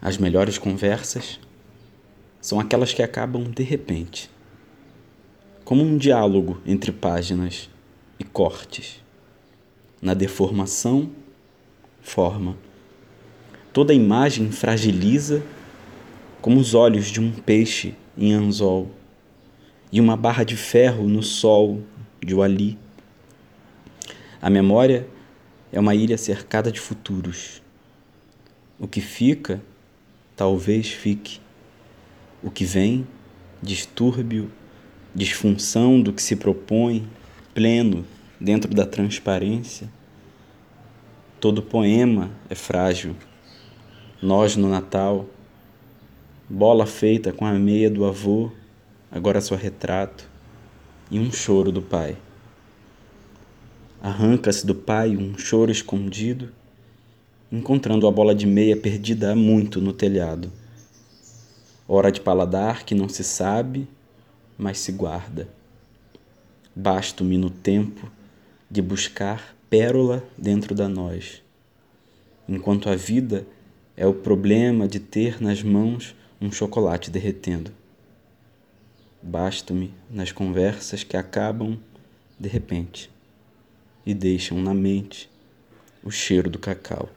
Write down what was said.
As melhores conversas são aquelas que acabam de repente, como um diálogo entre páginas e cortes. Na deformação, forma. Toda imagem fragiliza como os olhos de um peixe em anzol e uma barra de ferro no sol de Wali. A memória é uma ilha cercada de futuros. O que fica, talvez fique. O que vem, distúrbio, disfunção do que se propõe, pleno, dentro da transparência. Todo poema é frágil. Nós no Natal, bola feita com a meia do avô, agora só retrato, e um choro do pai. Arranca-se do pai um choro escondido, encontrando a bola de meia perdida há muito no telhado. Hora de paladar que não se sabe, mas se guarda. Basto-me no tempo de buscar pérola dentro da nós, enquanto a vida é o problema de ter nas mãos um chocolate derretendo. Basto-me nas conversas que acabam de repente e deixam na mente o cheiro do cacau.